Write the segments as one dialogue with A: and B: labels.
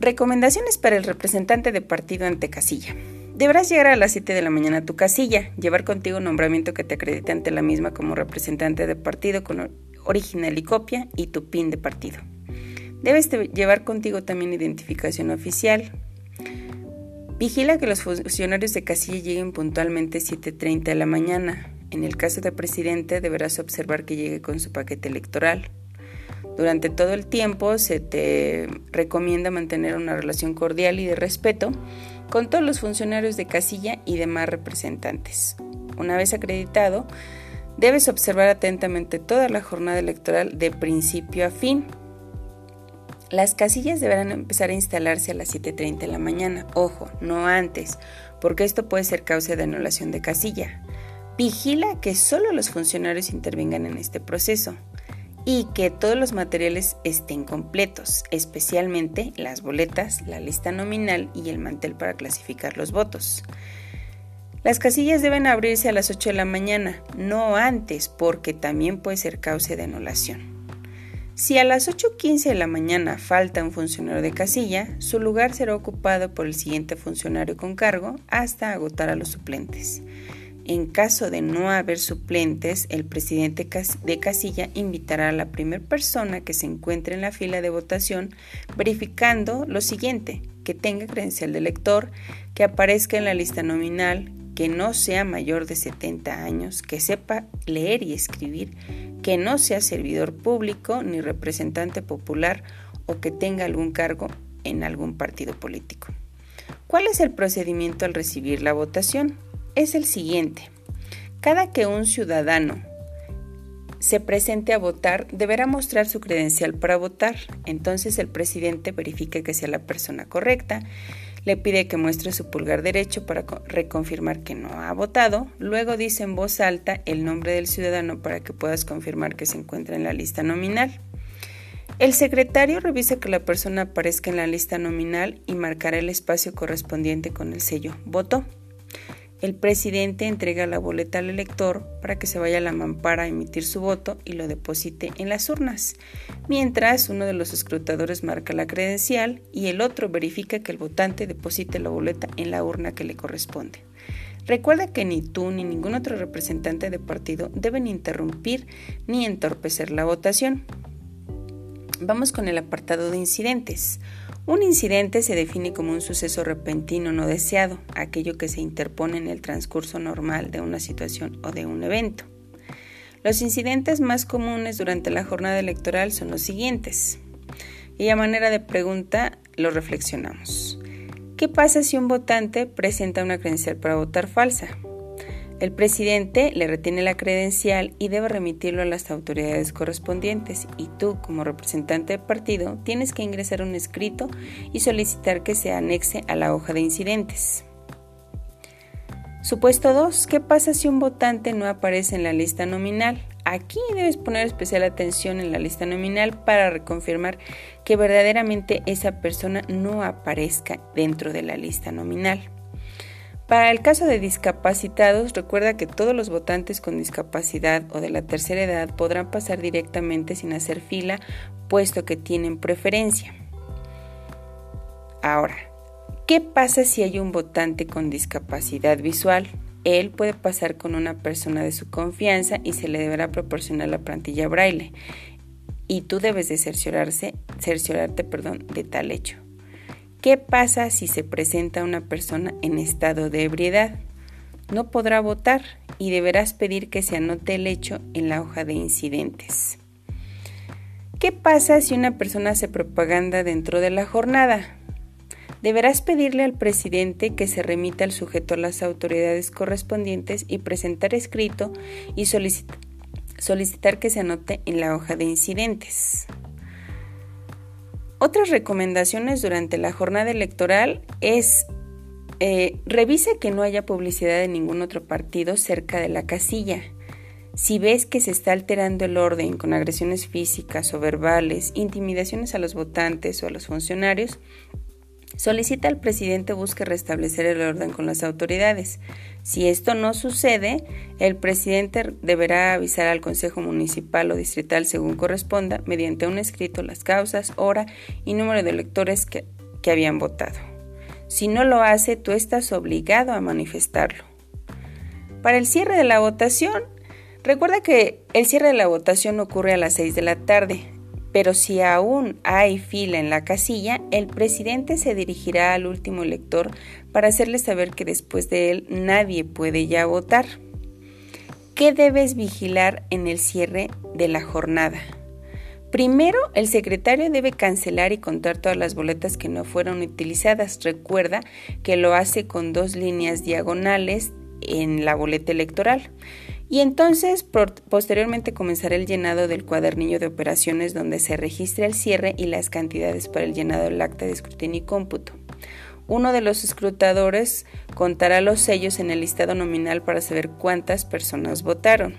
A: Recomendaciones para el representante de partido ante casilla. Deberás llegar a las 7 de la mañana a tu casilla, llevar contigo un nombramiento que te acredite ante la misma como representante de partido con original y copia y tu PIN de partido. Debes llevar contigo también identificación oficial. Vigila que los funcionarios de casilla lleguen puntualmente 7.30 de la mañana. En el caso de presidente deberás observar que llegue con su paquete electoral. Durante todo el tiempo se te recomienda mantener una relación cordial y de respeto con todos los funcionarios de casilla y demás representantes. Una vez acreditado, debes observar atentamente toda la jornada electoral de principio a fin. Las casillas deberán empezar a instalarse a las 7.30 de la mañana, ojo, no antes, porque esto puede ser causa de anulación de casilla. Vigila que solo los funcionarios intervengan en este proceso y que todos los materiales estén completos, especialmente las boletas, la lista nominal y el mantel para clasificar los votos. Las casillas deben abrirse a las 8 de la mañana, no antes, porque también puede ser causa de anulación. Si a las 8.15 de la mañana falta un funcionario de casilla, su lugar será ocupado por el siguiente funcionario con cargo hasta agotar a los suplentes. En caso de no haber suplentes, el presidente de casilla invitará a la primera persona que se encuentre en la fila de votación verificando lo siguiente, que tenga credencial de elector, que aparezca en la lista nominal, que no sea mayor de 70 años, que sepa leer y escribir, que no sea servidor público ni representante popular o que tenga algún cargo en algún partido político. ¿Cuál es el procedimiento al recibir la votación? Es el siguiente. Cada que un ciudadano se presente a votar, deberá mostrar su credencial para votar. Entonces el presidente verifica que sea la persona correcta, le pide que muestre su pulgar derecho para reconfirmar que no ha votado, luego dice en voz alta el nombre del ciudadano para que puedas confirmar que se encuentra en la lista nominal. El secretario revisa que la persona aparezca en la lista nominal y marcará el espacio correspondiente con el sello voto. El presidente entrega la boleta al elector para que se vaya a la mampara a emitir su voto y lo deposite en las urnas, mientras uno de los escrutadores marca la credencial y el otro verifica que el votante deposite la boleta en la urna que le corresponde. Recuerda que ni tú ni ningún otro representante de partido deben interrumpir ni entorpecer la votación. Vamos con el apartado de incidentes. Un incidente se define como un suceso repentino no deseado, aquello que se interpone en el transcurso normal de una situación o de un evento. Los incidentes más comunes durante la jornada electoral son los siguientes. Y a manera de pregunta lo reflexionamos. ¿Qué pasa si un votante presenta una credencial para votar falsa? El presidente le retiene la credencial y debe remitirlo a las autoridades correspondientes y tú, como representante del partido, tienes que ingresar un escrito y solicitar que se anexe a la hoja de incidentes. Supuesto 2. ¿Qué pasa si un votante no aparece en la lista nominal? Aquí debes poner especial atención en la lista nominal para reconfirmar que verdaderamente esa persona no aparezca dentro de la lista nominal. Para el caso de discapacitados, recuerda que todos los votantes con discapacidad o de la tercera edad podrán pasar directamente sin hacer fila, puesto que tienen preferencia. Ahora, ¿qué pasa si hay un votante con discapacidad visual? Él puede pasar con una persona de su confianza y se le deberá proporcionar la plantilla braille. Y tú debes de cerciorarse, cerciorarte perdón, de tal hecho. ¿Qué pasa si se presenta una persona en estado de ebriedad? No podrá votar y deberás pedir que se anote el hecho en la hoja de incidentes. ¿Qué pasa si una persona hace propaganda dentro de la jornada? Deberás pedirle al presidente que se remita al sujeto a las autoridades correspondientes y presentar escrito y solicitar que se anote en la hoja de incidentes. Otras recomendaciones durante la jornada electoral es eh, revisa que no haya publicidad de ningún otro partido cerca de la casilla. Si ves que se está alterando el orden con agresiones físicas o verbales, intimidaciones a los votantes o a los funcionarios, solicita al presidente busque restablecer el orden con las autoridades. Si esto no sucede, el presidente deberá avisar al Consejo Municipal o Distrital según corresponda, mediante un escrito, las causas, hora y número de electores que, habían votado. Si no lo hace, tú estás obligado a manifestarlo. Para el cierre de la votación, recuerda que el cierre de la votación ocurre a las 6 de la tarde, pero si aún hay fila en la casilla, el presidente se dirigirá al último elector para hacerle saber que después de él nadie puede ya votar. ¿Qué debes vigilar en el cierre de la jornada? Primero, el secretario debe cancelar y contar todas las boletas que no fueron utilizadas. Recuerda que lo hace con dos líneas diagonales en la boleta electoral. Y entonces, posteriormente comenzará el llenado del cuadernillo de operaciones donde se registra el cierre y las cantidades para el llenado del acta de escrutinio y cómputo. Uno de los escrutadores contará los sellos en el listado nominal para saber cuántas personas votaron.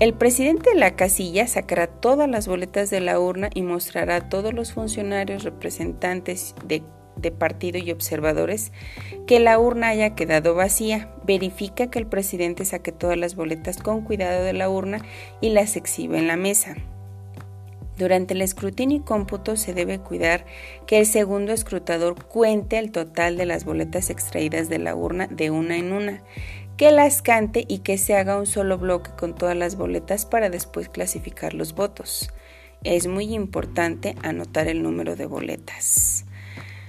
A: El presidente de la casilla sacará todas las boletas de la urna y mostrará a todos los funcionarios, representantes de, partido y observadores que la urna haya quedado vacía. Verifica que el presidente saque todas las boletas con cuidado de la urna y las exhibe en la mesa. Durante el escrutinio y cómputo se debe cuidar que el segundo escrutador cuente el total de las boletas extraídas de la urna de una en una que las cante y que se haga un solo bloque con todas las boletas para después clasificar los votos. Es muy importante anotar el número de boletas.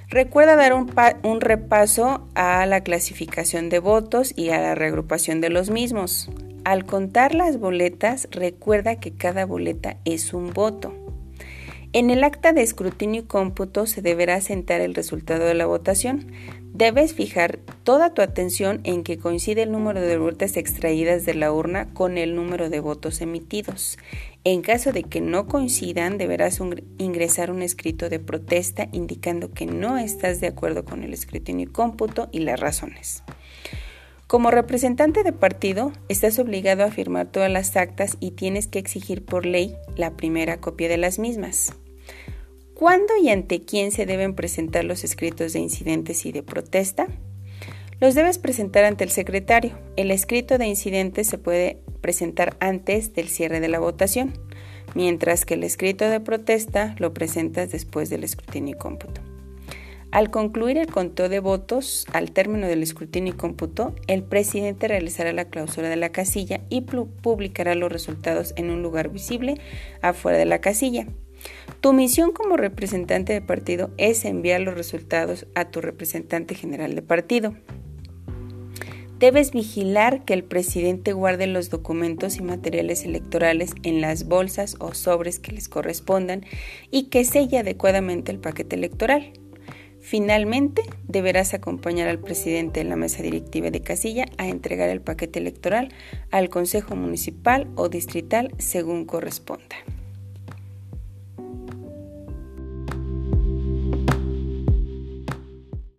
A: Recuerda dar un, repaso a la clasificación de votos y a la reagrupación de los mismos. Al contar las boletas, recuerda que cada boleta es un voto. En el acta de escrutinio y cómputo se deberá sentar el resultado de la votación. Debes fijar toda tu atención en que coincide el número de boletas extraídas de la urna con el número de votos emitidos. En caso de que no coincidan, deberás ingresar un escrito de protesta indicando que no estás de acuerdo con el escrutinio y cómputo y las razones. Como representante de partido, estás obligado a firmar todas las actas y tienes que exigir por ley la primera copia de las mismas. ¿Cuándo y ante quién se deben presentar los escritos de incidentes y de protesta? Los debes presentar ante el secretario. El escrito de incidentes se puede presentar antes del cierre de la votación, mientras que el escrito de protesta lo presentas después del escrutinio y cómputo. Al concluir el conteo de votos, al término del escrutinio y cómputo, el presidente realizará la clausura de la casilla y publicará los resultados en un lugar visible afuera de la casilla. Tu misión como representante de partido es enviar los resultados a tu representante general de partido. Debes vigilar que el presidente guarde los documentos y materiales electorales en las bolsas o sobres que les correspondan y que selle adecuadamente el paquete electoral. Finalmente, deberás acompañar al presidente en la mesa directiva de casilla a entregar el paquete electoral al Consejo Municipal o Distrital según corresponda.